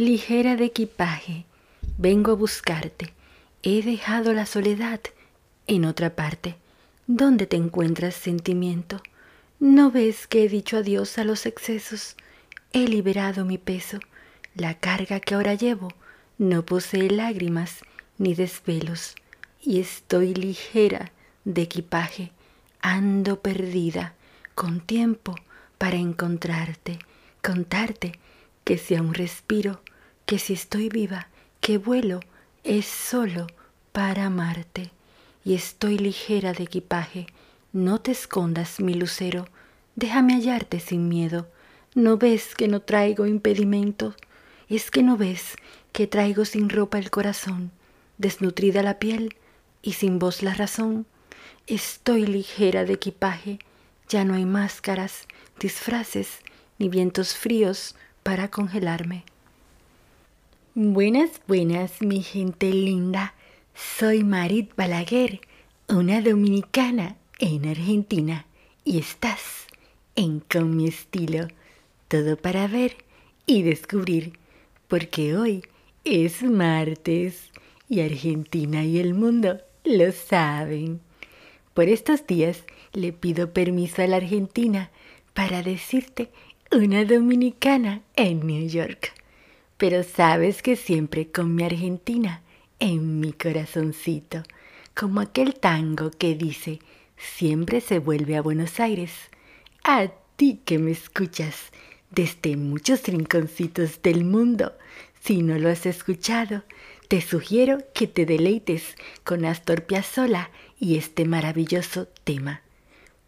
ligera de equipaje, vengo a buscarte. He dejado la soledad en otra parte. ¿Dónde te encuentras, sentimiento? ¿No ves que he dicho adiós a los excesos? He liberado mi peso. La carga que ahora llevo no posee lágrimas ni desvelos. Y estoy ligera de equipaje. Ando perdida, con tiempo para encontrarte, contarte que si aún respiro, que si estoy viva, que vuelo, es solo para amarte. Y estoy ligera de equipaje, no te escondas, mi lucero, déjame hallarte sin miedo. ¿No ves que no traigo impedimento? ¿Es que no ves que traigo sin ropa el corazón, desnutrida la piel y sin voz la razón? Estoy ligera de equipaje, ya no hay máscaras, disfraces ni vientos fríos para congelarme. Buenas, buenas, mi gente linda. Soy Marit Balaguer, una dominicana en Argentina, y estás en Con mi estilo. Todo para ver y descubrir, porque hoy es martes y Argentina y el mundo lo saben. Por estos días le pido permiso a la Argentina para decirte una dominicana en New York. Pero sabes que siempre con mi Argentina en mi corazoncito, como aquel tango que dice, siempre se vuelve a Buenos Aires. A ti que me escuchas desde muchos rinconcitos del mundo, si no lo has escuchado, te sugiero que te deleites con Astor Piazzolla y este maravilloso tema,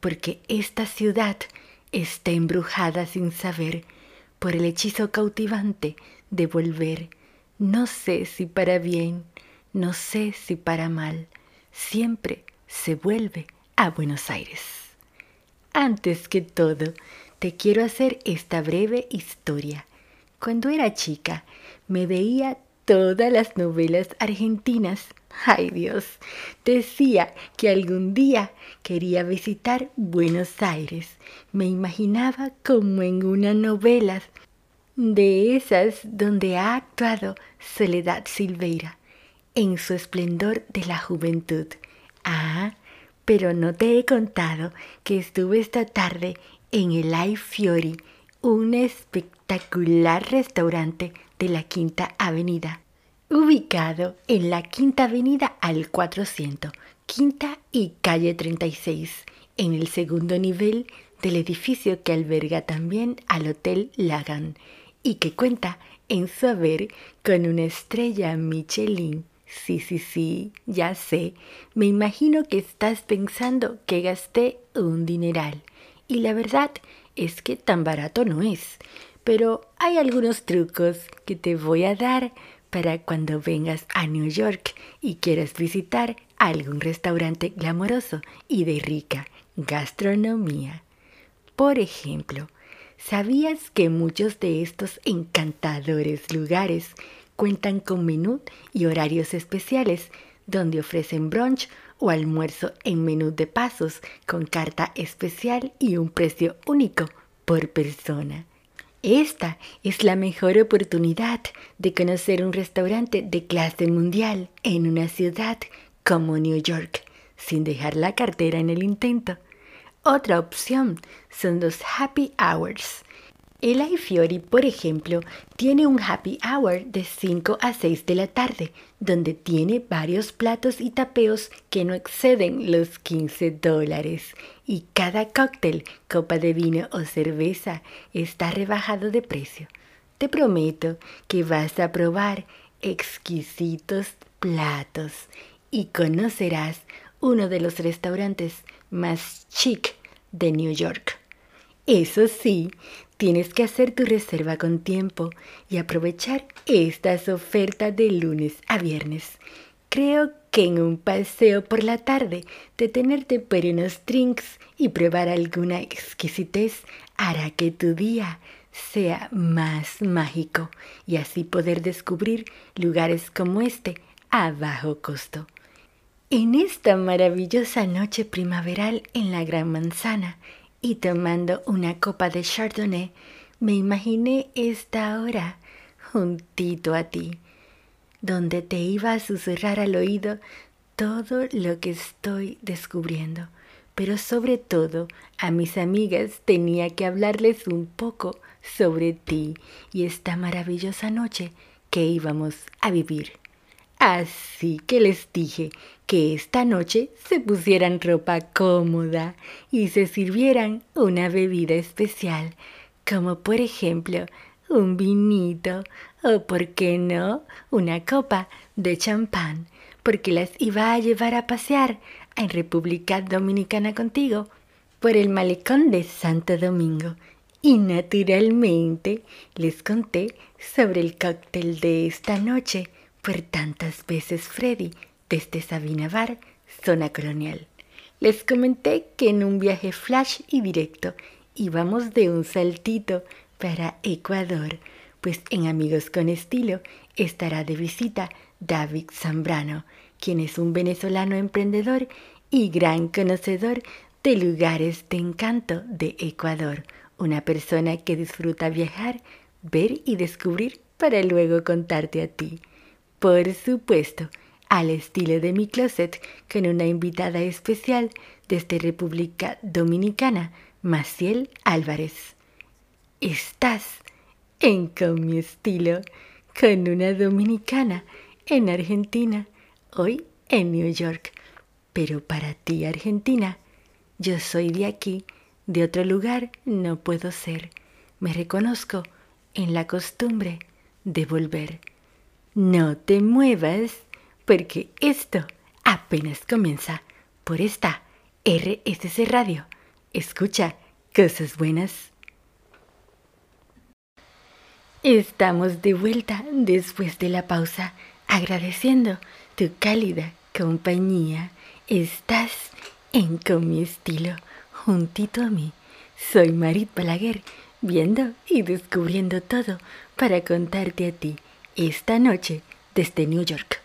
porque esta ciudad está embrujada sin saber por el hechizo cautivante de volver, no sé si para bien, no sé si para mal, siempre se vuelve a Buenos Aires. Antes que todo, te quiero hacer esta breve historia. Cuando era chica, me veía todas las novelas argentinas. Ay Dios, decía que algún día quería visitar Buenos Aires. Me imaginaba como en una novela de esas donde ha actuado Soledad Silveira en su esplendor de la juventud. Ah, pero no te he contado que estuve esta tarde en el Ai Fiori, un espectacular restaurante de la Quinta Avenida, ubicado en la Quinta Avenida al 400, Quinta y Calle 36, en el segundo nivel del edificio que alberga también al Hotel Lagan y que cuenta en su haber con una estrella Michelin Sí, sí, sí, ya sé. Me imagino que estás pensando que gasté un dineral. Y la verdad es que tan barato no es. Pero hay algunos trucos que te voy a dar para cuando vengas a New York y quieras visitar algún restaurante glamoroso y de rica gastronomía. Por ejemplo, ¿sabías que muchos de estos encantadores lugares cuentan con menú y horarios especiales donde ofrecen brunch o almuerzo en menú de pasos con carta especial y un precio único por persona. Esta es la mejor oportunidad de conocer un restaurante de clase mundial en una ciudad como New York, sin dejar la cartera en el intento. Otra opción son los happy hours, el iFiori, por ejemplo, tiene un happy hour de 5 a 6 de la tarde, donde tiene varios platos y tapeos que no exceden los 15 dólares. Y cada cóctel, copa de vino o cerveza está rebajado de precio. Te prometo que vas a probar exquisitos platos y conocerás uno de los restaurantes más chic de New York. Eso sí, Tienes que hacer tu reserva con tiempo y aprovechar estas ofertas de lunes a viernes. Creo que en un paseo por la tarde, detenerte por unos drinks y probar alguna exquisitez hará que tu día sea más mágico y así poder descubrir lugares como este a bajo costo. En esta maravillosa noche primaveral en la Gran Manzana, y tomando una copa de Chardonnay, me imaginé esta hora juntito a ti, donde te iba a susurrar al oído todo lo que estoy descubriendo. Pero sobre todo a mis amigas tenía que hablarles un poco sobre ti y esta maravillosa noche que íbamos a vivir. Así que les dije que esta noche se pusieran ropa cómoda y se sirvieran una bebida especial, como por ejemplo un vinito o, por qué no, una copa de champán, porque las iba a llevar a pasear en República Dominicana contigo por el malecón de Santo Domingo. Y naturalmente les conté sobre el cóctel de esta noche por tantas veces Freddy desde Sabina Bar, zona colonial. Les comenté que en un viaje flash y directo íbamos de un saltito para Ecuador, pues en Amigos con Estilo estará de visita David Zambrano, quien es un venezolano emprendedor y gran conocedor de lugares de encanto de Ecuador, una persona que disfruta viajar, ver y descubrir para luego contarte a ti. Por supuesto, al estilo de mi closet, con una invitada especial desde República Dominicana, Maciel Álvarez. Estás en Con mi estilo, con una dominicana en Argentina, hoy en New York. Pero para ti, Argentina, yo soy de aquí, de otro lugar no puedo ser. Me reconozco en la costumbre de volver. No te muevas, porque esto apenas comienza por esta RSC Radio. Escucha cosas buenas. Estamos de vuelta después de la pausa, agradeciendo tu cálida compañía Estás en Con mi estilo, juntito a mí. Soy Marit Balaguer, viendo y descubriendo todo para contarte a ti esta noche desde New York.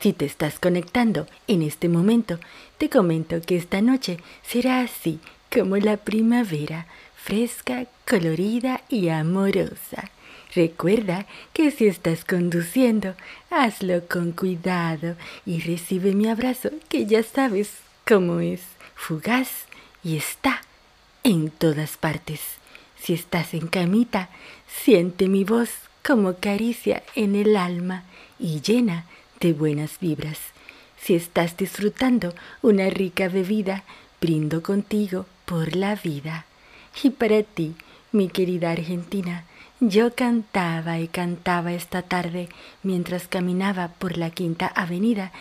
Si te estás conectando en este momento, te comento que esta noche será así como la primavera, fresca, colorida y amorosa. Recuerda que si estás conduciendo, hazlo con cuidado y recibe mi abrazo, que ya sabes cómo es, fugaz y está en todas partes. Si estás en camita, siente mi voz como caricia en el alma y llena de buenas vibras. Si estás disfrutando una rica bebida, brindo contigo por la vida. Y para ti, mi querida Argentina, yo cantaba y cantaba esta tarde mientras caminaba por la Quinta Avenida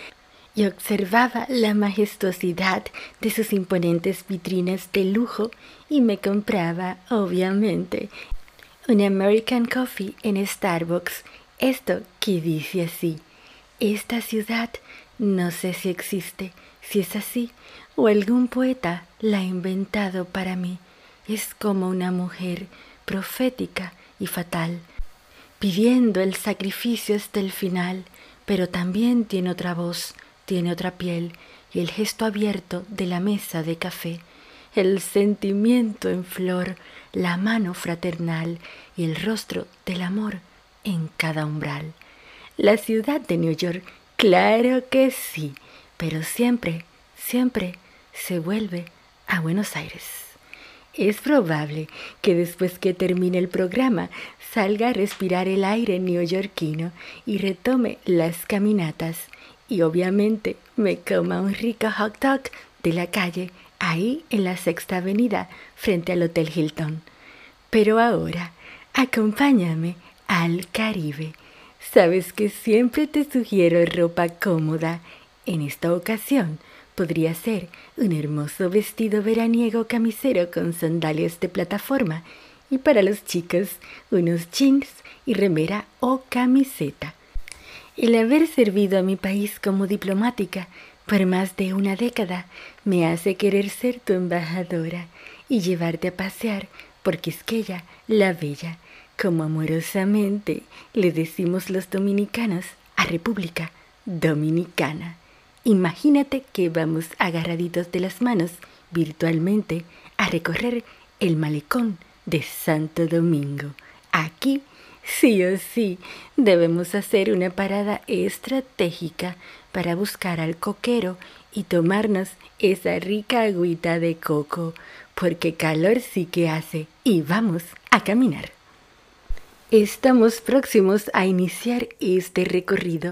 y observaba la majestuosidad de sus imponentes vitrinas de lujo y me compraba, obviamente, un American Coffee en Starbucks. Esto que dice así, esta ciudad no sé si existe, si es así, o algún poeta la ha inventado para mí. Es como una mujer profética y fatal, pidiendo el sacrificio hasta el final, pero también tiene otra voz, tiene otra piel y el gesto abierto de la mesa de café, el sentimiento en flor, la mano fraternal y el rostro del amor en cada umbral. La ciudad de New York, claro que sí, pero siempre, siempre se vuelve a Buenos Aires. Es probable que después que termine el programa salga a respirar el aire neoyorquino y retome las caminatas y obviamente me coma un rico hot dog de la calle ahí en la sexta avenida frente al Hotel Hilton. Pero ahora acompáñame al Caribe. Sabes que siempre te sugiero ropa cómoda. En esta ocasión Podría ser un hermoso vestido veraniego camisero con sandalias de plataforma y para los chicos unos jeans y remera o camiseta. El haber servido a mi país como diplomática por más de una década me hace querer ser tu embajadora y llevarte a pasear por Quisqueya, la Bella, como amorosamente le decimos los dominicanos a República Dominicana. Imagínate que vamos agarraditos de las manos virtualmente a recorrer el malecón de Santo Domingo. Aquí Sí o sí, debemos hacer una parada estratégica para buscar al coquero y tomarnos esa rica agüita de coco, porque calor sí que hace y vamos a caminar. Estamos próximos a iniciar este recorrido,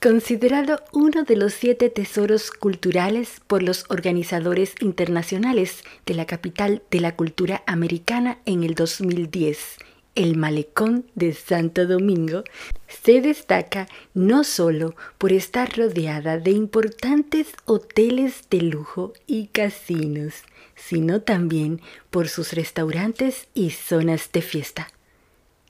considerado uno de los siete tesoros culturales por los organizadores internacionales de la capital de la cultura americana en el 2010 el malecón de Santo Domingo se destaca no solo por estar rodeada de importantes hoteles de lujo y casinos, sino también por sus restaurantes y zonas de fiesta.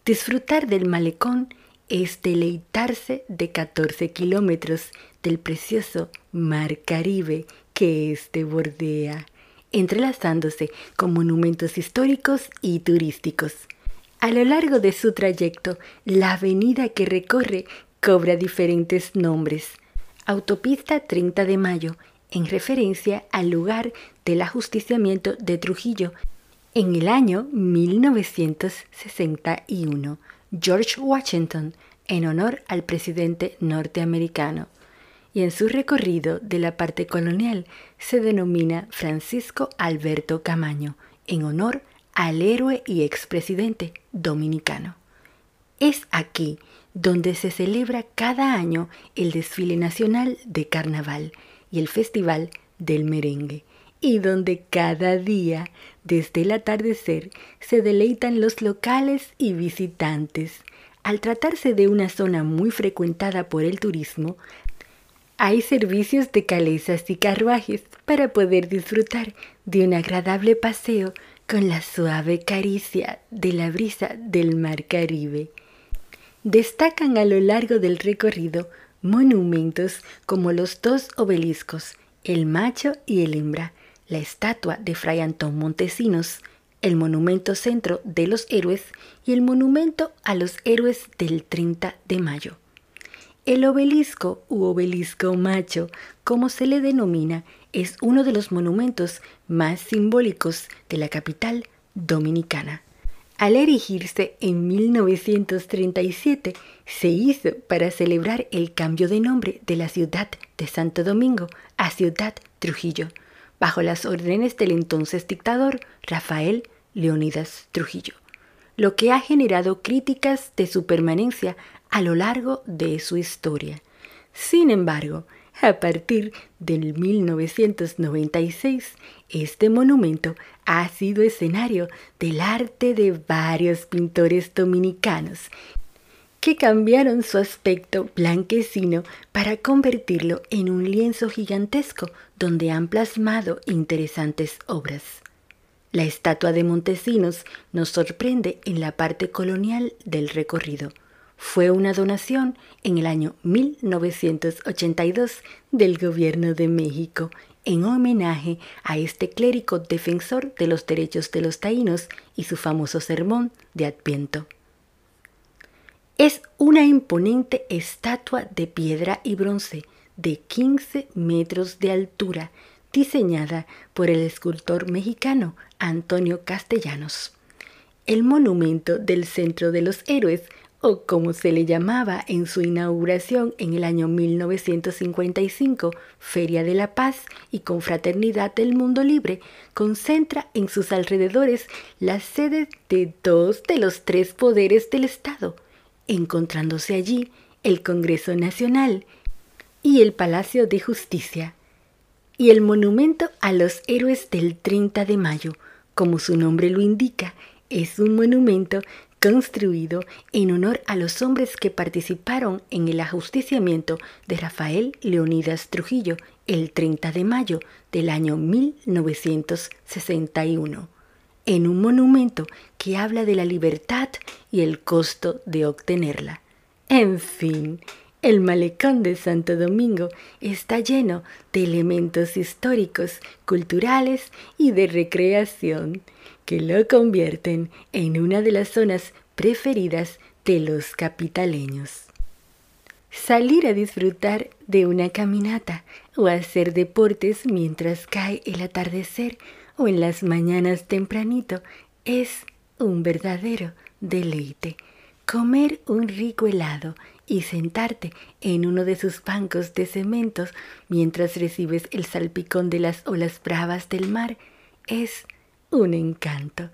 Disfrutar del malecón es deleitarse de 14 kilómetros del precioso mar Caribe que éste bordea, entrelazándose con monumentos históricos y turísticos a lo largo de su trayecto, la avenida que recorre cobra diferentes nombres. Autopista 30 de Mayo, en referencia al lugar del ajusticiamiento de Trujillo en el año 1961. George Washington, en honor al presidente norteamericano. Y en su recorrido de la parte colonial se denomina Francisco Alberto Camaño, en honor al héroe y expresidente dominicano. Es aquí donde se celebra cada año el desfile nacional de carnaval y el festival del merengue, y donde cada día, desde el atardecer, se deleitan los locales y visitantes. Al tratarse de una zona muy frecuentada por el turismo, hay servicios de calesas y carruajes para poder disfrutar de un agradable paseo con la suave caricia de la brisa del mar Caribe. Destacan a lo largo del recorrido monumentos como los dos obeliscos, el macho y el hembra, la estatua de Fray Antón Montesinos, el monumento centro de los héroes y el monumento a los héroes del 30 de mayo. El obelisco u obelisco macho, como se le denomina, es uno de los monumentos más simbólicos de la capital dominicana. Al erigirse en 1937, se hizo para celebrar el cambio de nombre de la ciudad de Santo Domingo a Ciudad Trujillo, bajo las órdenes del entonces dictador Rafael Leonidas Trujillo, lo que ha generado críticas de su permanencia a lo largo de su historia. Sin embargo, a partir del 1996, este monumento ha sido escenario del arte de varios pintores dominicanos que cambiaron su aspecto blanquecino para convertirlo en un lienzo gigantesco donde han plasmado interesantes obras. La estatua de Montesinos nos sorprende en la parte colonial del recorrido fue una donación en el año 1982 del gobierno de México en homenaje a este clérigo defensor de los derechos de los taínos y su famoso sermón de Adviento. Es una imponente estatua de piedra y bronce de 15 metros de altura, diseñada por el escultor mexicano Antonio Castellanos. El monumento del Centro de los Héroes o como se le llamaba en su inauguración en el año 1955, Feria de la Paz y Confraternidad del Mundo Libre, concentra en sus alrededores la sede de dos de los tres poderes del Estado, encontrándose allí el Congreso Nacional y el Palacio de Justicia, y el monumento a los héroes del 30 de mayo, como su nombre lo indica, es un monumento construido en honor a los hombres que participaron en el ajusticiamiento de Rafael Leonidas Trujillo el 30 de mayo del año 1961, en un monumento que habla de la libertad y el costo de obtenerla. En fin, el malecón de Santo Domingo está lleno de elementos históricos, culturales y de recreación que lo convierten en una de las zonas preferidas de los capitaleños. Salir a disfrutar de una caminata o hacer deportes mientras cae el atardecer o en las mañanas tempranito es un verdadero deleite. comer un rico helado y sentarte en uno de sus bancos de cementos mientras recibes el salpicón de las olas bravas del mar es un encanto.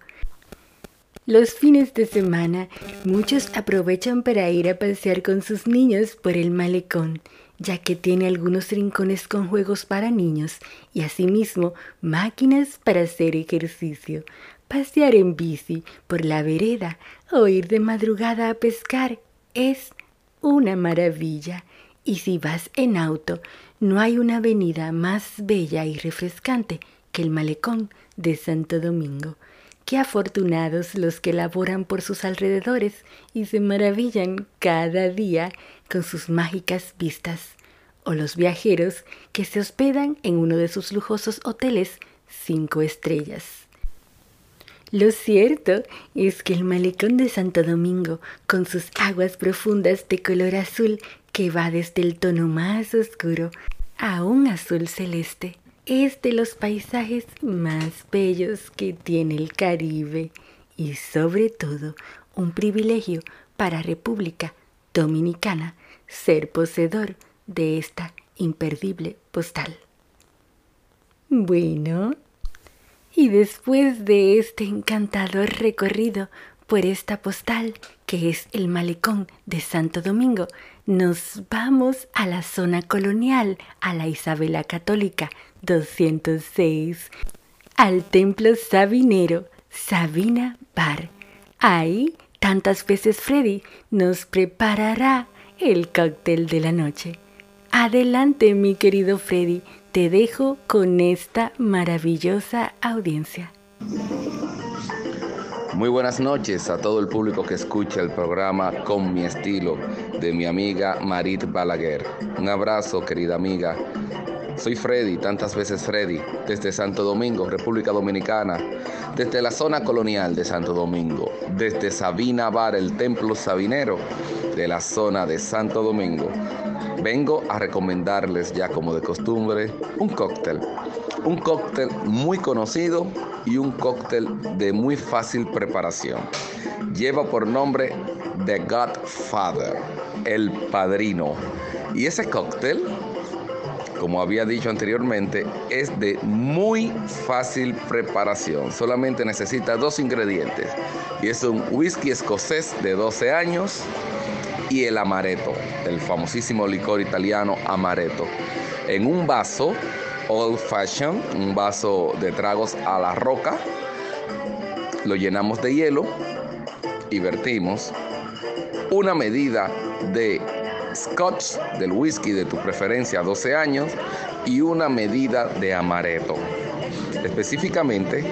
Los fines de semana muchos aprovechan para ir a pasear con sus niños por el malecón, ya que tiene algunos rincones con juegos para niños y asimismo máquinas para hacer ejercicio, pasear en bici por la vereda o ir de madrugada a pescar es una maravilla. Y si vas en auto, no hay una avenida más bella y refrescante que el malecón de Santo Domingo. Qué afortunados los que laboran por sus alrededores y se maravillan cada día con sus mágicas vistas, o los viajeros que se hospedan en uno de sus lujosos hoteles cinco estrellas. Lo cierto es que el malecón de Santo Domingo, con sus aguas profundas de color azul que va desde el tono más oscuro a un azul celeste, es de los paisajes más bellos que tiene el Caribe y sobre todo un privilegio para República Dominicana ser poseedor de esta imperdible postal. Bueno, y después de este encantador recorrido por esta postal, que es el malecón de Santo Domingo, nos vamos a la zona colonial, a la Isabela Católica 206, al templo sabinero Sabina Bar. Ahí, tantas veces Freddy nos preparará el cóctel de la noche. Adelante, mi querido Freddy, te dejo con esta maravillosa audiencia. Muy buenas noches a todo el público que escucha el programa Con mi estilo de mi amiga Marit Balaguer. Un abrazo, querida amiga. Soy Freddy, tantas veces Freddy, desde Santo Domingo, República Dominicana, desde la zona colonial de Santo Domingo, desde Sabina Bar, el templo sabinero de la zona de Santo Domingo. Vengo a recomendarles ya como de costumbre un cóctel un cóctel muy conocido y un cóctel de muy fácil preparación. Lleva por nombre The Godfather, el padrino. Y ese cóctel, como había dicho anteriormente, es de muy fácil preparación. Solamente necesita dos ingredientes. Y es un whisky escocés de 12 años y el amaretto, el famosísimo licor italiano amaretto. En un vaso old fashion, un vaso de tragos a la roca. Lo llenamos de hielo y vertimos una medida de scotch del whisky de tu preferencia 12 años y una medida de amaretto. Específicamente,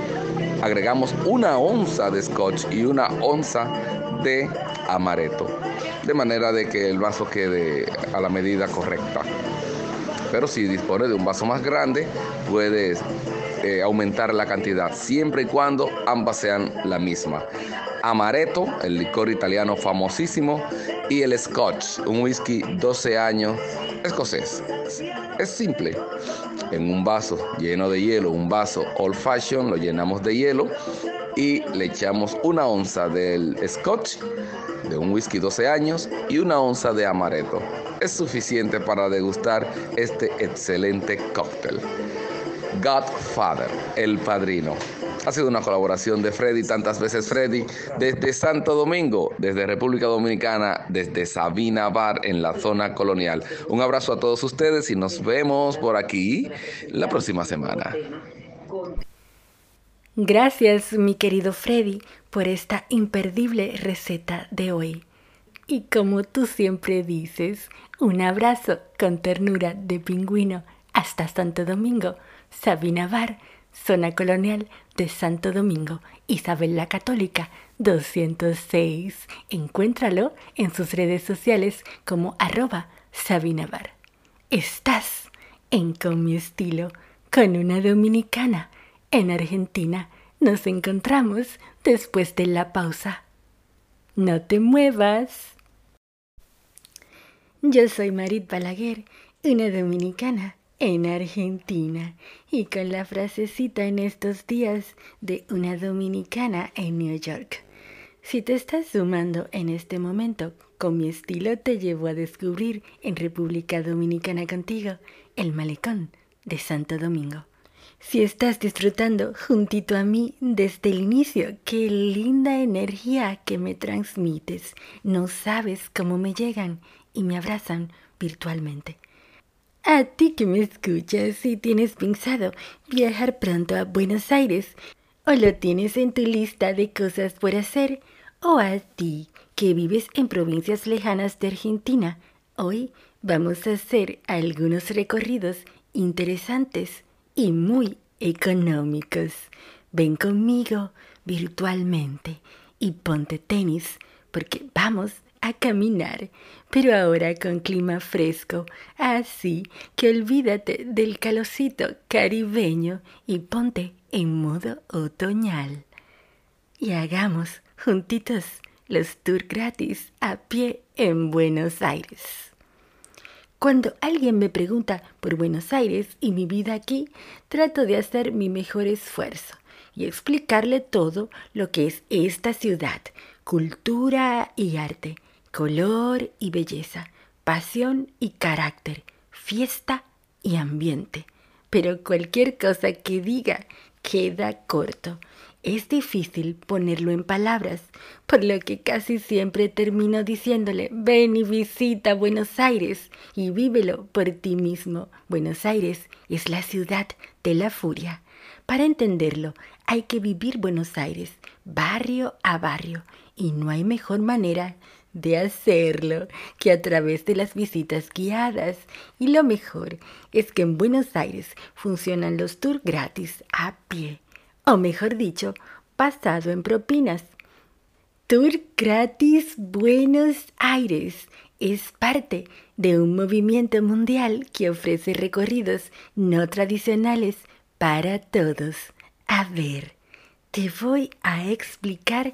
agregamos una onza de scotch y una onza de amaretto, de manera de que el vaso quede a la medida correcta pero si dispone de un vaso más grande, puedes eh, aumentar la cantidad, siempre y cuando ambas sean la misma. Amaretto, el licor italiano famosísimo, y el Scotch, un whisky 12 años escocés. Es simple. En un vaso lleno de hielo, un vaso old fashion, lo llenamos de hielo y le echamos una onza del Scotch, de un whisky 12 años, y una onza de amaretto es suficiente para degustar este excelente cóctel. Godfather, el padrino. Ha sido una colaboración de Freddy, tantas veces Freddy, desde Santo Domingo, desde República Dominicana, desde Sabina Bar en la zona colonial. Un abrazo a todos ustedes y nos vemos por aquí la próxima semana. Gracias, mi querido Freddy, por esta imperdible receta de hoy. Y como tú siempre dices, un abrazo con ternura de pingüino hasta Santo Domingo, Sabina Bar, zona colonial de Santo Domingo, Isabel la Católica 206. Encuéntralo en sus redes sociales como arroba Sabina Bar. Estás en Con mi estilo, con una dominicana. En Argentina nos encontramos después de la pausa. No te muevas. Yo soy Marit Balaguer, una dominicana en Argentina, y con la frasecita en estos días de una dominicana en New York. Si te estás sumando en este momento, con mi estilo te llevo a descubrir en República Dominicana contigo el malecón de Santo Domingo. Si estás disfrutando juntito a mí desde el inicio, qué linda energía que me transmites. No sabes cómo me llegan y me abrazan virtualmente. A ti que me escuchas, si tienes pensado viajar pronto a Buenos Aires o lo tienes en tu lista de cosas por hacer, o a ti que vives en provincias lejanas de Argentina, hoy vamos a hacer algunos recorridos interesantes y muy económicos. Ven conmigo virtualmente y ponte tenis porque vamos a caminar, pero ahora con clima fresco, así que olvídate del calocito caribeño y ponte en modo otoñal. Y hagamos juntitos los tours gratis a pie en Buenos Aires. Cuando alguien me pregunta por Buenos Aires y mi vida aquí, trato de hacer mi mejor esfuerzo y explicarle todo lo que es esta ciudad, cultura y arte, color y belleza, pasión y carácter, fiesta y ambiente. Pero cualquier cosa que diga queda corto. Es difícil ponerlo en palabras, por lo que casi siempre termino diciéndole, ven y visita Buenos Aires y vívelo por ti mismo. Buenos Aires es la ciudad de la furia. Para entenderlo, hay que vivir Buenos Aires, barrio a barrio, y no hay mejor manera de hacerlo que a través de las visitas guiadas. Y lo mejor es que en Buenos Aires funcionan los tours gratis a pie, o mejor dicho, basado en propinas. Tour gratis Buenos Aires es parte de un movimiento mundial que ofrece recorridos no tradicionales para todos. A ver, te voy a explicar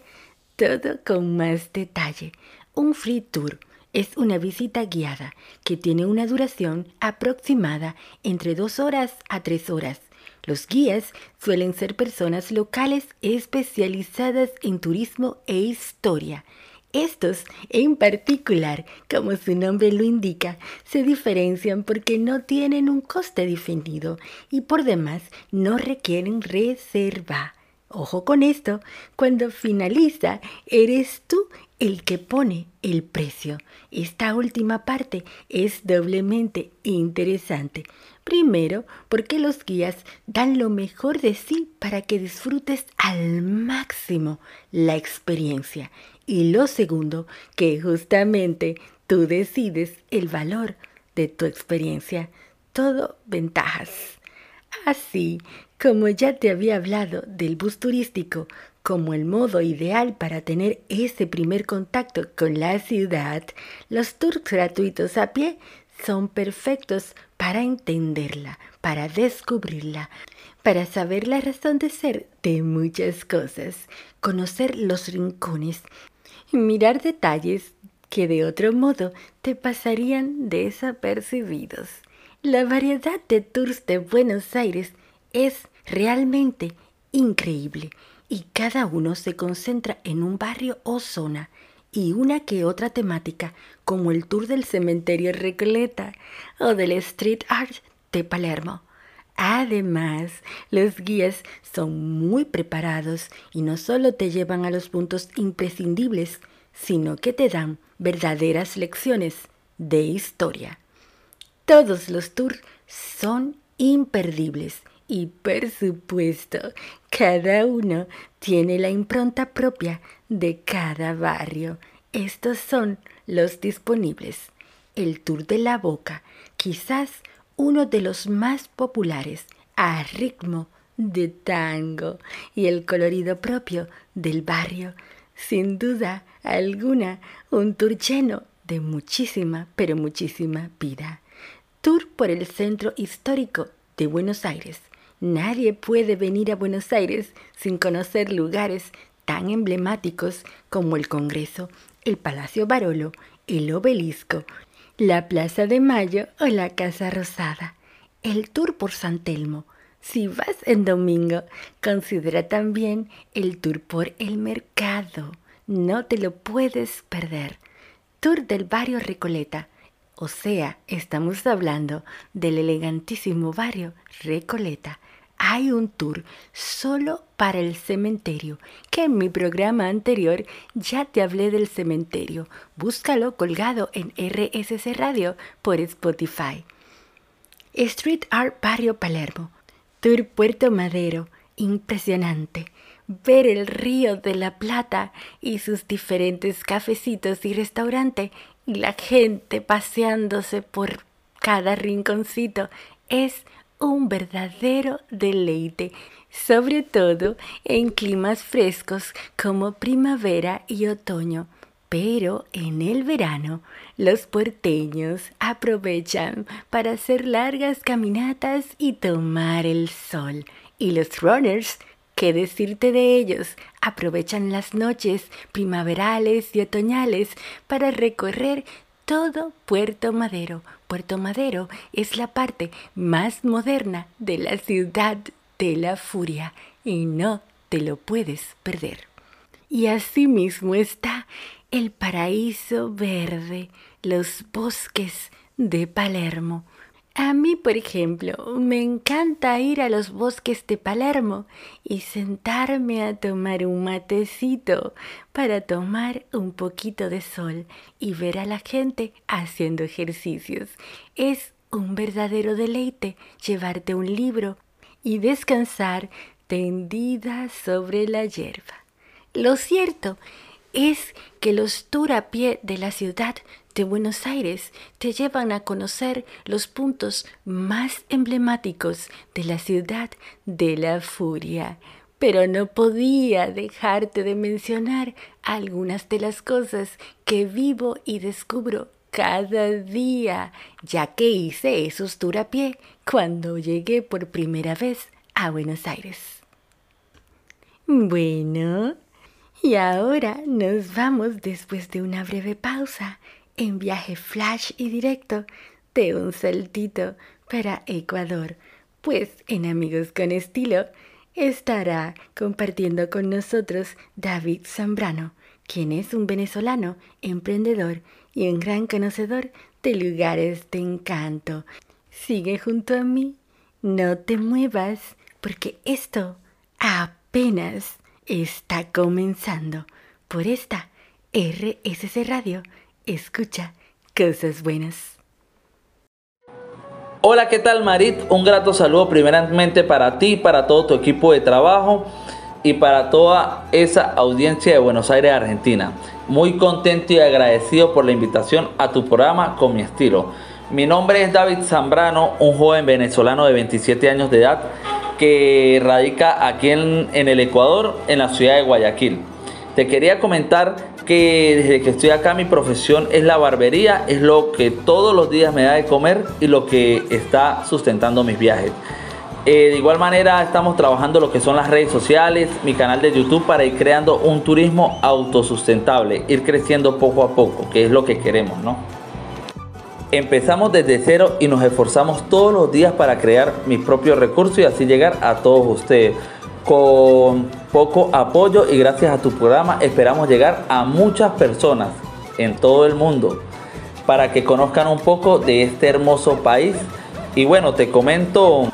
todo con más detalle. Un free tour es una visita guiada que tiene una duración aproximada entre dos horas a tres horas. Los guías suelen ser personas locales especializadas en turismo e historia. Estos, en particular, como su nombre lo indica, se diferencian porque no tienen un coste definido y por demás no requieren reserva. Ojo con esto, cuando finaliza, eres tú el que pone el precio. Esta última parte es doblemente interesante. Primero, porque los guías dan lo mejor de sí para que disfrutes al máximo la experiencia. Y lo segundo, que justamente tú decides el valor de tu experiencia. Todo ventajas. Así como ya te había hablado del bus turístico como el modo ideal para tener ese primer contacto con la ciudad, los tours gratuitos a pie son perfectos para entenderla, para descubrirla, para saber la razón de ser de muchas cosas, conocer los rincones y mirar detalles que de otro modo te pasarían desapercibidos. La variedad de tours de Buenos Aires es realmente increíble y cada uno se concentra en un barrio o zona y una que otra temática como el tour del cementerio Recoleta o del street art de Palermo. Además, los guías son muy preparados y no solo te llevan a los puntos imprescindibles, sino que te dan verdaderas lecciones de historia. Todos los tours son imperdibles y por supuesto, cada uno tiene la impronta propia de cada barrio. Estos son los disponibles. El Tour de la Boca, quizás uno de los más populares, a ritmo de tango y el colorido propio del barrio. Sin duda alguna, un tour lleno de muchísima, pero muchísima vida. Tour por el centro histórico de Buenos Aires Nadie puede venir a Buenos Aires sin conocer lugares tan emblemáticos como el Congreso, el Palacio Barolo, el Obelisco, la Plaza de Mayo o la Casa Rosada. El tour por San Telmo. Si vas en domingo, considera también el tour por el mercado. no te lo puedes perder. Tour del barrio Recoleta. O sea, estamos hablando del elegantísimo barrio Recoleta. Hay un tour solo para el cementerio, que en mi programa anterior ya te hablé del cementerio. Búscalo colgado en RSC Radio por Spotify. Street Art Barrio Palermo. Tour Puerto Madero. Impresionante ver el río de la Plata y sus diferentes cafecitos y restaurantes y la gente paseándose por cada rinconcito es un verdadero deleite, sobre todo en climas frescos como primavera y otoño. Pero en el verano los porteños aprovechan para hacer largas caminatas y tomar el sol. Y los runners ¿Qué decirte de ellos? Aprovechan las noches primaverales y otoñales para recorrer todo Puerto Madero. Puerto Madero es la parte más moderna de la ciudad de la furia y no te lo puedes perder. Y asimismo está el paraíso verde, los bosques de Palermo, a mí, por ejemplo, me encanta ir a los bosques de Palermo y sentarme a tomar un matecito para tomar un poquito de sol y ver a la gente haciendo ejercicios. Es un verdadero deleite llevarte un libro y descansar tendida sobre la hierba. Lo cierto es que los tour a pie de la ciudad de Buenos Aires te llevan a conocer los puntos más emblemáticos de la ciudad de la furia. Pero no podía dejarte de mencionar algunas de las cosas que vivo y descubro cada día, ya que hice esos tour cuando llegué por primera vez a Buenos Aires. Bueno, y ahora nos vamos después de una breve pausa en viaje flash y directo de un saltito para Ecuador, pues en Amigos con Estilo estará compartiendo con nosotros David Zambrano, quien es un venezolano emprendedor y un gran conocedor de lugares de encanto. Sigue junto a mí, no te muevas, porque esto apenas está comenzando por esta RSC Radio escucha cosas buenas. Hola, ¿qué tal Marit? Un grato saludo primeramente para ti, para todo tu equipo de trabajo y para toda esa audiencia de Buenos Aires, Argentina. Muy contento y agradecido por la invitación a tu programa con mi estilo. Mi nombre es David Zambrano, un joven venezolano de 27 años de edad que radica aquí en, en el Ecuador, en la ciudad de Guayaquil. Te quería comentar que desde que estoy acá mi profesión es la barbería, es lo que todos los días me da de comer y lo que está sustentando mis viajes. Eh, de igual manera estamos trabajando lo que son las redes sociales, mi canal de YouTube para ir creando un turismo autosustentable, ir creciendo poco a poco, que es lo que queremos, ¿no? Empezamos desde cero y nos esforzamos todos los días para crear mis propios recursos y así llegar a todos ustedes con poco apoyo y gracias a tu programa esperamos llegar a muchas personas en todo el mundo para que conozcan un poco de este hermoso país. Y bueno, te comento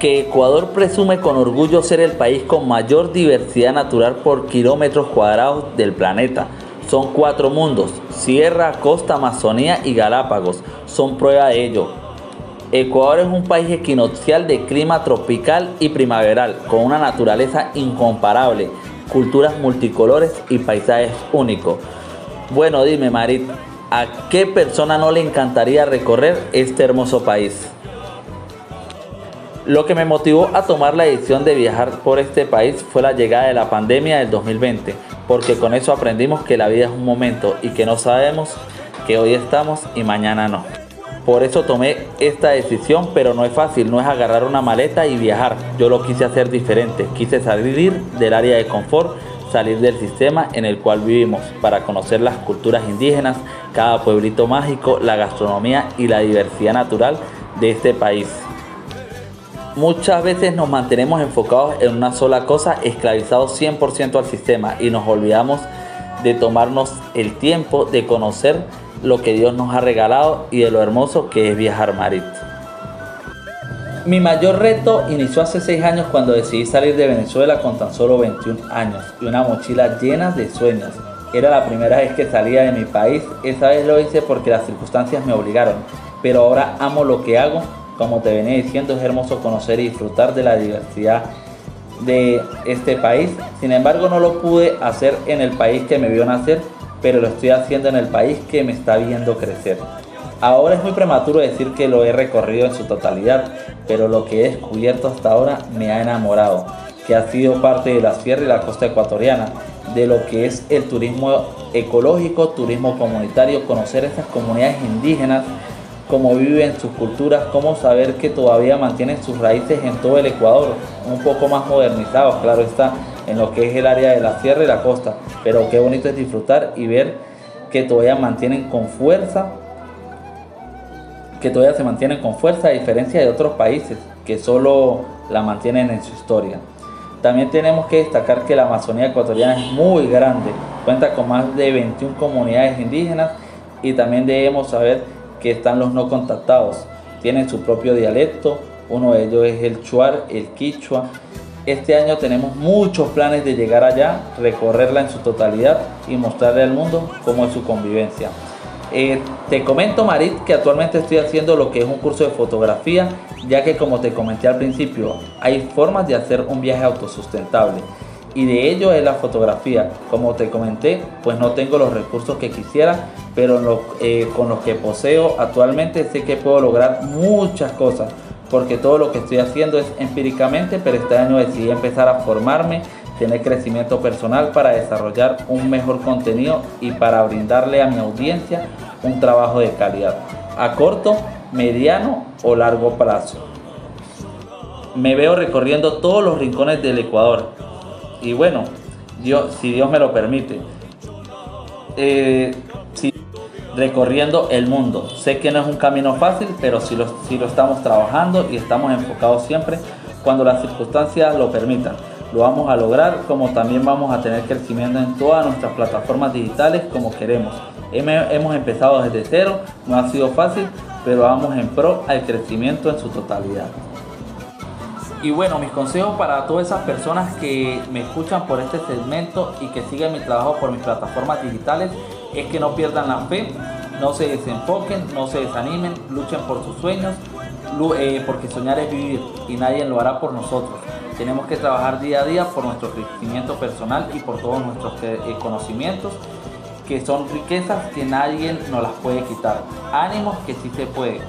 que Ecuador presume con orgullo ser el país con mayor diversidad natural por kilómetros cuadrados del planeta. Son cuatro mundos, Sierra, Costa, Amazonía y Galápagos. Son prueba de ello. Ecuador es un país equinoccial de clima tropical y primaveral, con una naturaleza incomparable, culturas multicolores y paisajes únicos. Bueno, dime Marit, ¿a qué persona no le encantaría recorrer este hermoso país? Lo que me motivó a tomar la decisión de viajar por este país fue la llegada de la pandemia del 2020, porque con eso aprendimos que la vida es un momento y que no sabemos que hoy estamos y mañana no. Por eso tomé esta decisión, pero no es fácil, no es agarrar una maleta y viajar. Yo lo quise hacer diferente, quise salir del área de confort, salir del sistema en el cual vivimos para conocer las culturas indígenas, cada pueblito mágico, la gastronomía y la diversidad natural de este país. Muchas veces nos mantenemos enfocados en una sola cosa, esclavizados 100% al sistema y nos olvidamos de tomarnos el tiempo de conocer lo que Dios nos ha regalado y de lo hermoso que es viajar Marit. Mi mayor reto inició hace 6 años cuando decidí salir de Venezuela con tan solo 21 años y una mochila llena de sueños. Era la primera vez que salía de mi país, esa vez lo hice porque las circunstancias me obligaron, pero ahora amo lo que hago, como te venía diciendo es hermoso conocer y disfrutar de la diversidad de este país, sin embargo no lo pude hacer en el país que me vio nacer, pero lo estoy haciendo en el país que me está viendo crecer. Ahora es muy prematuro decir que lo he recorrido en su totalidad, pero lo que he descubierto hasta ahora me ha enamorado, que ha sido parte de la sierra y la costa ecuatoriana, de lo que es el turismo ecológico, turismo comunitario, conocer estas comunidades indígenas, cómo viven sus culturas, cómo saber que todavía mantienen sus raíces en todo el Ecuador, un poco más modernizados, claro está, en lo que es el área de la sierra y la costa, pero qué bonito es disfrutar y ver que todavía mantienen con fuerza que todavía se mantienen con fuerza a diferencia de otros países que solo la mantienen en su historia. También tenemos que destacar que la Amazonía ecuatoriana es muy grande, cuenta con más de 21 comunidades indígenas y también debemos saber que están los no contactados, tienen su propio dialecto, uno de ellos es el chuar, el quichua. Este año tenemos muchos planes de llegar allá, recorrerla en su totalidad y mostrarle al mundo cómo es su convivencia. Eh, te comento, Marit, que actualmente estoy haciendo lo que es un curso de fotografía, ya que como te comenté al principio, hay formas de hacer un viaje autosustentable. Y de ello es la fotografía. Como te comenté, pues no tengo los recursos que quisiera, pero eh, con los que poseo actualmente sé que puedo lograr muchas cosas, porque todo lo que estoy haciendo es empíricamente, pero este año decidí empezar a formarme tener crecimiento personal para desarrollar un mejor contenido y para brindarle a mi audiencia un trabajo de calidad a corto, mediano o largo plazo. Me veo recorriendo todos los rincones del Ecuador y bueno, Dios, si Dios me lo permite, eh, recorriendo el mundo. Sé que no es un camino fácil, pero si lo, si lo estamos trabajando y estamos enfocados siempre cuando las circunstancias lo permitan lo vamos a lograr, como también vamos a tener crecimiento en todas nuestras plataformas digitales como queremos. Hemos empezado desde cero, no ha sido fácil, pero vamos en pro al crecimiento en su totalidad. Y bueno, mis consejos para todas esas personas que me escuchan por este segmento y que siguen mi trabajo por mis plataformas digitales es que no pierdan la fe, no se desenfoquen, no se desanimen, luchen por sus sueños, eh, porque soñar es vivir y nadie lo hará por nosotros. Tenemos que trabajar día a día por nuestro crecimiento personal y por todos nuestros eh, conocimientos, que son riquezas que nadie nos las puede quitar. Ánimos que sí se puede.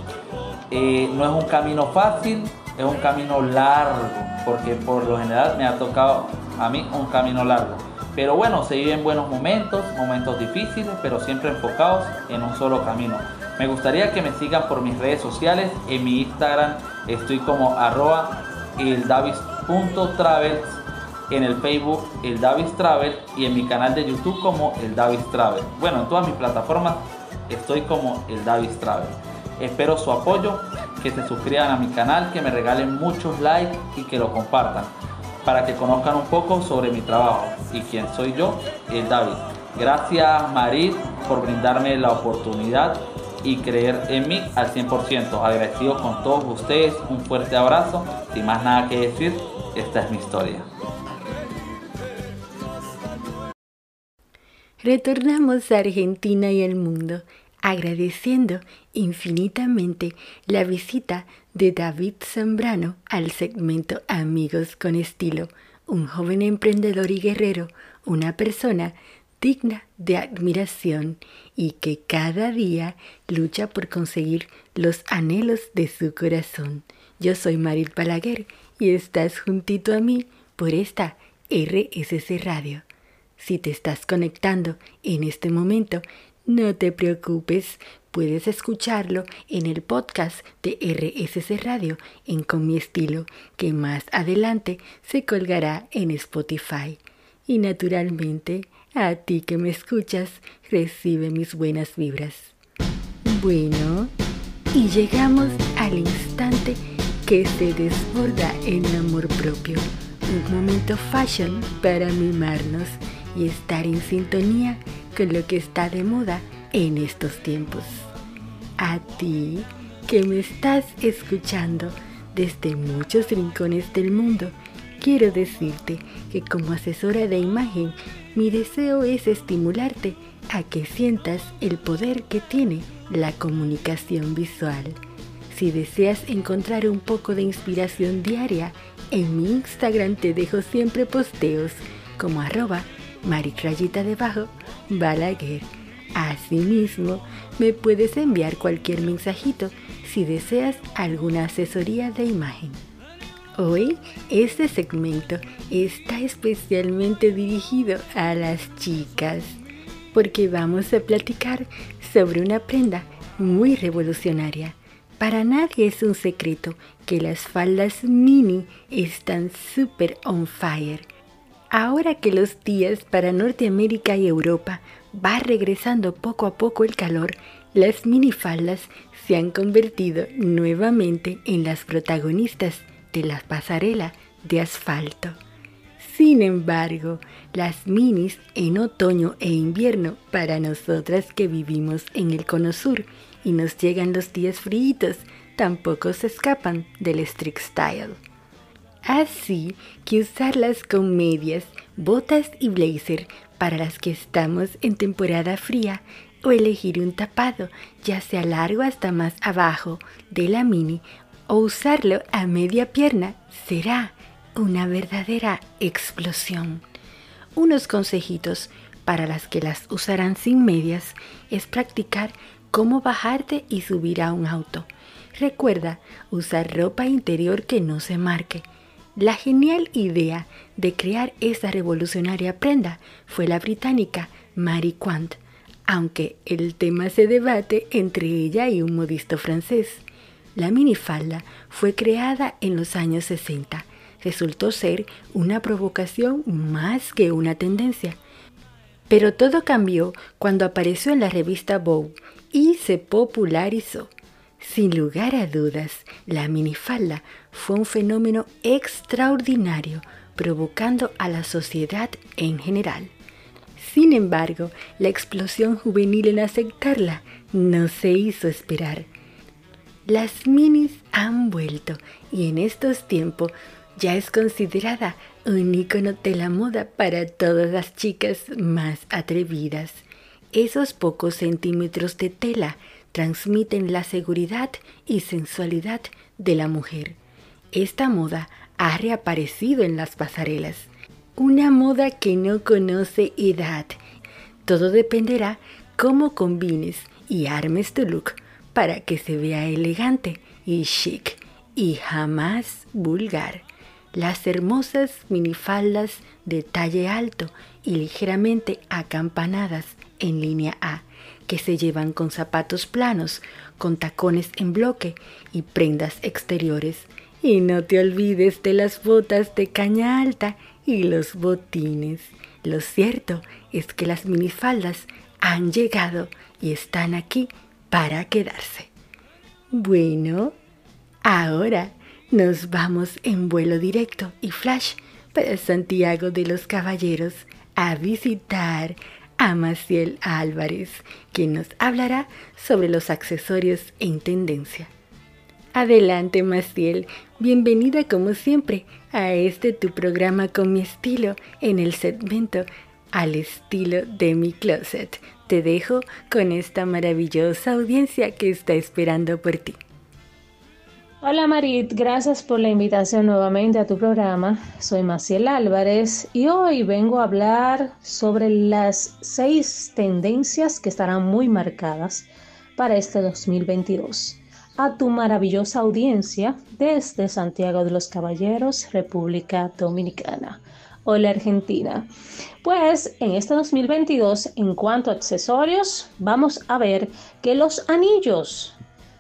Eh, no es un camino fácil, es un camino largo, porque por lo general me ha tocado a mí un camino largo. Pero bueno, se viven buenos momentos, momentos difíciles, pero siempre enfocados en un solo camino. Me gustaría que me sigan por mis redes sociales. En mi Instagram estoy como arroba el Travels, en el Facebook el Davis Travel y en mi canal de YouTube como el Davis Travel. Bueno, en todas mis plataformas estoy como el Davis Travel. Espero su apoyo, que se suscriban a mi canal, que me regalen muchos likes y que lo compartan para que conozcan un poco sobre mi trabajo y quién soy yo, el David. Gracias Marit por brindarme la oportunidad y creer en mí al 100%. Agradecido con todos ustedes, un fuerte abrazo. Sin más nada que decir, esta es mi historia. Retornamos a Argentina y al mundo, agradeciendo infinitamente la visita de David Zambrano al segmento Amigos con Estilo, un joven emprendedor y guerrero, una persona digna de admiración y que cada día lucha por conseguir los anhelos de su corazón. Yo soy Marit Balaguer y estás juntito a mí por esta RSC Radio. Si te estás conectando en este momento, no te preocupes, puedes escucharlo en el podcast de RSC Radio en Con mi estilo, que más adelante se colgará en Spotify. Y naturalmente, a ti que me escuchas, recibe mis buenas vibras. Bueno, y llegamos al instante que se desborda en amor propio. Un momento fashion para mimarnos y estar en sintonía con lo que está de moda en estos tiempos. A ti que me estás escuchando desde muchos rincones del mundo, quiero decirte que como asesora de imagen, mi deseo es estimularte a que sientas el poder que tiene la comunicación visual. Si deseas encontrar un poco de inspiración diaria, en mi Instagram te dejo siempre posteos como arroba maritrayita debajo balaguer. Asimismo, me puedes enviar cualquier mensajito si deseas alguna asesoría de imagen. Hoy este segmento está especialmente dirigido a las chicas porque vamos a platicar sobre una prenda muy revolucionaria. Para nadie es un secreto que las faldas mini están super on fire. Ahora que los días para Norteamérica y Europa va regresando poco a poco el calor, las minifaldas se han convertido nuevamente en las protagonistas de la pasarela de asfalto. Sin embargo, las minis en otoño e invierno para nosotras que vivimos en el cono sur y nos llegan los días fríos tampoco se escapan del street style. Así que usarlas con medias, botas y blazer para las que estamos en temporada fría o elegir un tapado, ya sea largo hasta más abajo de la mini o usarlo a media pierna, será una verdadera explosión. Unos consejitos para las que las usarán sin medias es practicar cómo bajarte y subir a un auto. Recuerda usar ropa interior que no se marque. La genial idea de crear esa revolucionaria prenda fue la británica Marie Quant, aunque el tema se debate entre ella y un modisto francés. La minifalda fue creada en los años 60. Resultó ser una provocación más que una tendencia. Pero todo cambió cuando apareció en la revista Vogue y se popularizó. Sin lugar a dudas, la minifalda fue un fenómeno extraordinario, provocando a la sociedad en general. Sin embargo, la explosión juvenil en aceptarla no se hizo esperar. Las minis han vuelto y en estos tiempos ya es considerada un icono de la moda para todas las chicas más atrevidas. Esos pocos centímetros de tela transmiten la seguridad y sensualidad de la mujer. Esta moda ha reaparecido en las pasarelas. Una moda que no conoce edad. Todo dependerá cómo combines y armes tu look para que se vea elegante y chic y jamás vulgar. Las hermosas minifaldas de talle alto y ligeramente acampanadas en línea A, que se llevan con zapatos planos, con tacones en bloque y prendas exteriores. Y no te olvides de las botas de caña alta y los botines. Lo cierto es que las minifaldas han llegado y están aquí para quedarse. Bueno, ahora nos vamos en vuelo directo y flash para Santiago de los Caballeros a visitar a Maciel Álvarez, quien nos hablará sobre los accesorios en tendencia. Adelante Maciel, bienvenida como siempre a este tu programa con mi estilo en el segmento al estilo de mi closet. Te dejo con esta maravillosa audiencia que está esperando por ti. Hola Marit, gracias por la invitación nuevamente a tu programa. Soy Maciel Álvarez y hoy vengo a hablar sobre las seis tendencias que estarán muy marcadas para este 2022. A tu maravillosa audiencia desde Santiago de los Caballeros, República Dominicana. Hola Argentina. Pues en este 2022, en cuanto a accesorios, vamos a ver que los anillos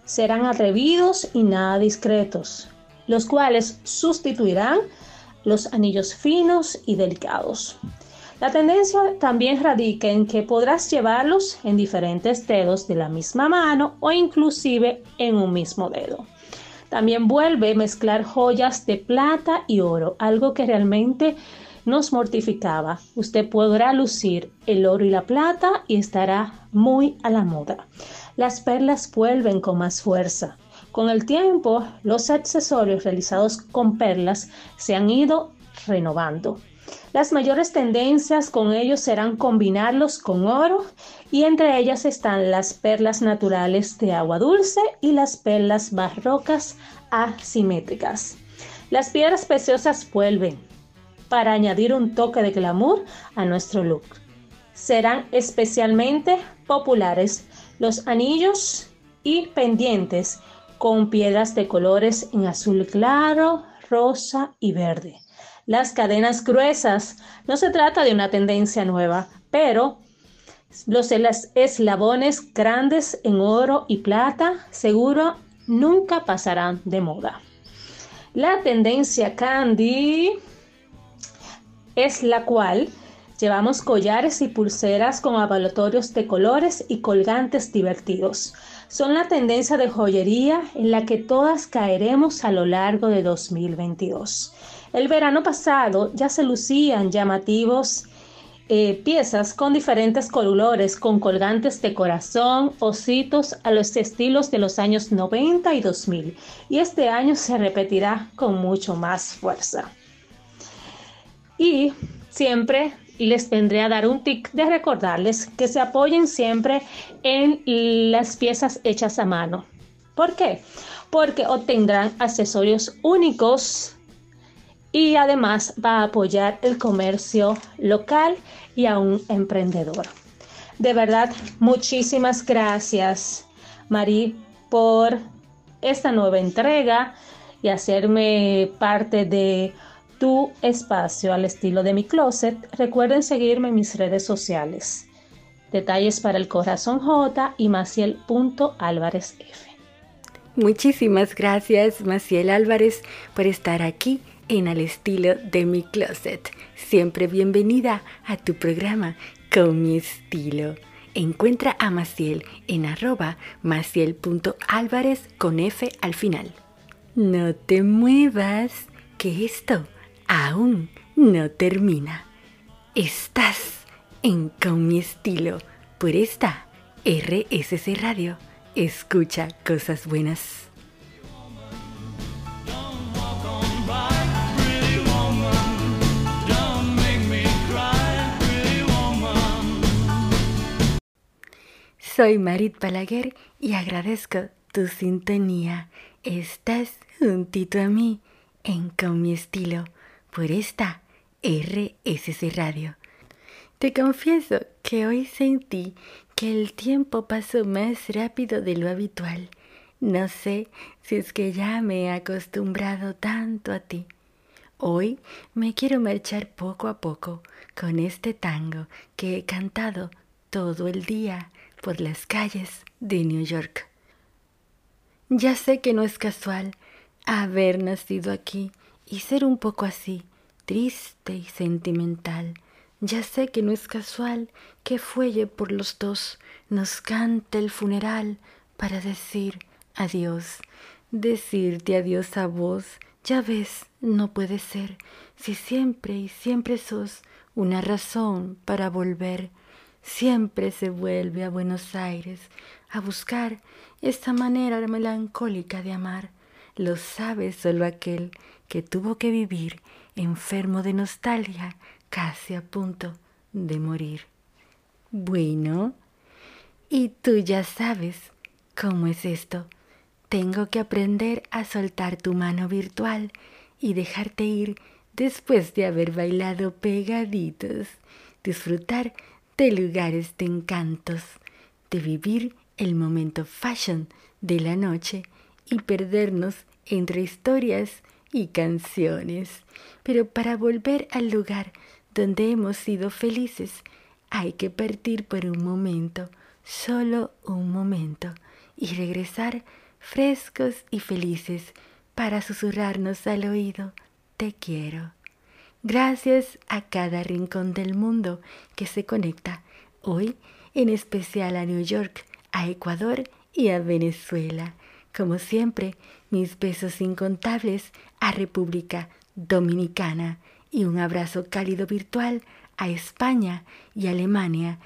serán atrevidos y nada discretos, los cuales sustituirán los anillos finos y delicados. La tendencia también radica en que podrás llevarlos en diferentes dedos de la misma mano o inclusive en un mismo dedo. También vuelve a mezclar joyas de plata y oro, algo que realmente nos mortificaba, usted podrá lucir el oro y la plata y estará muy a la moda. Las perlas vuelven con más fuerza. Con el tiempo, los accesorios realizados con perlas se han ido renovando. Las mayores tendencias con ellos serán combinarlos con oro y entre ellas están las perlas naturales de agua dulce y las perlas barrocas asimétricas. Las piedras preciosas vuelven para añadir un toque de glamour a nuestro look. Serán especialmente populares los anillos y pendientes con piedras de colores en azul claro, rosa y verde. Las cadenas gruesas no se trata de una tendencia nueva, pero los eslabones grandes en oro y plata seguro nunca pasarán de moda. La tendencia candy es la cual llevamos collares y pulseras con avalatorios de colores y colgantes divertidos. Son la tendencia de joyería en la que todas caeremos a lo largo de 2022. El verano pasado ya se lucían llamativos eh, piezas con diferentes colores, con colgantes de corazón, ositos a los estilos de los años 90 y 2000. Y este año se repetirá con mucho más fuerza. Y siempre les vendré a dar un tic de recordarles que se apoyen siempre en las piezas hechas a mano. ¿Por qué? Porque obtendrán accesorios únicos y además va a apoyar el comercio local y a un emprendedor. De verdad, muchísimas gracias, Marí, por esta nueva entrega y hacerme parte de tu espacio al estilo de mi closet. Recuerden seguirme en mis redes sociales. Detalles para el corazón J y Maciel.álvarez F. Muchísimas gracias, Maciel Álvarez, por estar aquí en al estilo de mi closet. Siempre bienvenida a tu programa con mi estilo. Encuentra a Maciel en arroba maciel.álvarez con F al final. No te muevas, que esto aún no termina. Estás en Con mi estilo por esta RSC Radio. Escucha cosas buenas. Soy Marit Balaguer y agradezco tu sintonía. Estás juntito a mí en Con mi estilo por esta RSC Radio. Te confieso que hoy sentí que el tiempo pasó más rápido de lo habitual. No sé si es que ya me he acostumbrado tanto a ti. Hoy me quiero marchar poco a poco con este tango que he cantado todo el día por las calles de New York. Ya sé que no es casual haber nacido aquí y ser un poco así, triste y sentimental. Ya sé que no es casual que fuelle por los dos nos cante el funeral para decir adiós. Decirte adiós a vos, ya ves, no puede ser, si siempre y siempre sos una razón para volver siempre se vuelve a Buenos Aires a buscar esta manera melancólica de amar. Lo sabe solo aquel que tuvo que vivir enfermo de nostalgia, casi a punto de morir. Bueno, y tú ya sabes cómo es esto. Tengo que aprender a soltar tu mano virtual y dejarte ir después de haber bailado pegaditos, disfrutar de lugares de encantos, de vivir el momento fashion de la noche y perdernos entre historias y canciones. Pero para volver al lugar donde hemos sido felices, hay que partir por un momento, solo un momento, y regresar frescos y felices para susurrarnos al oído, te quiero. Gracias a cada rincón del mundo que se conecta hoy, en especial a New York, a Ecuador y a Venezuela. Como siempre, mis besos incontables a República Dominicana y un abrazo cálido virtual a España y Alemania,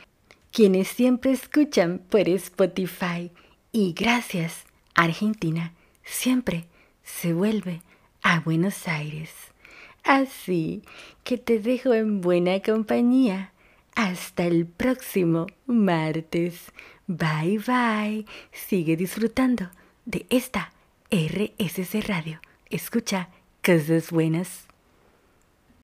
quienes siempre escuchan por Spotify. Y gracias, Argentina, siempre se vuelve a Buenos Aires. Así que te dejo en buena compañía. Hasta el próximo martes. Bye bye. Sigue disfrutando de esta RSC Radio. Escucha cosas buenas.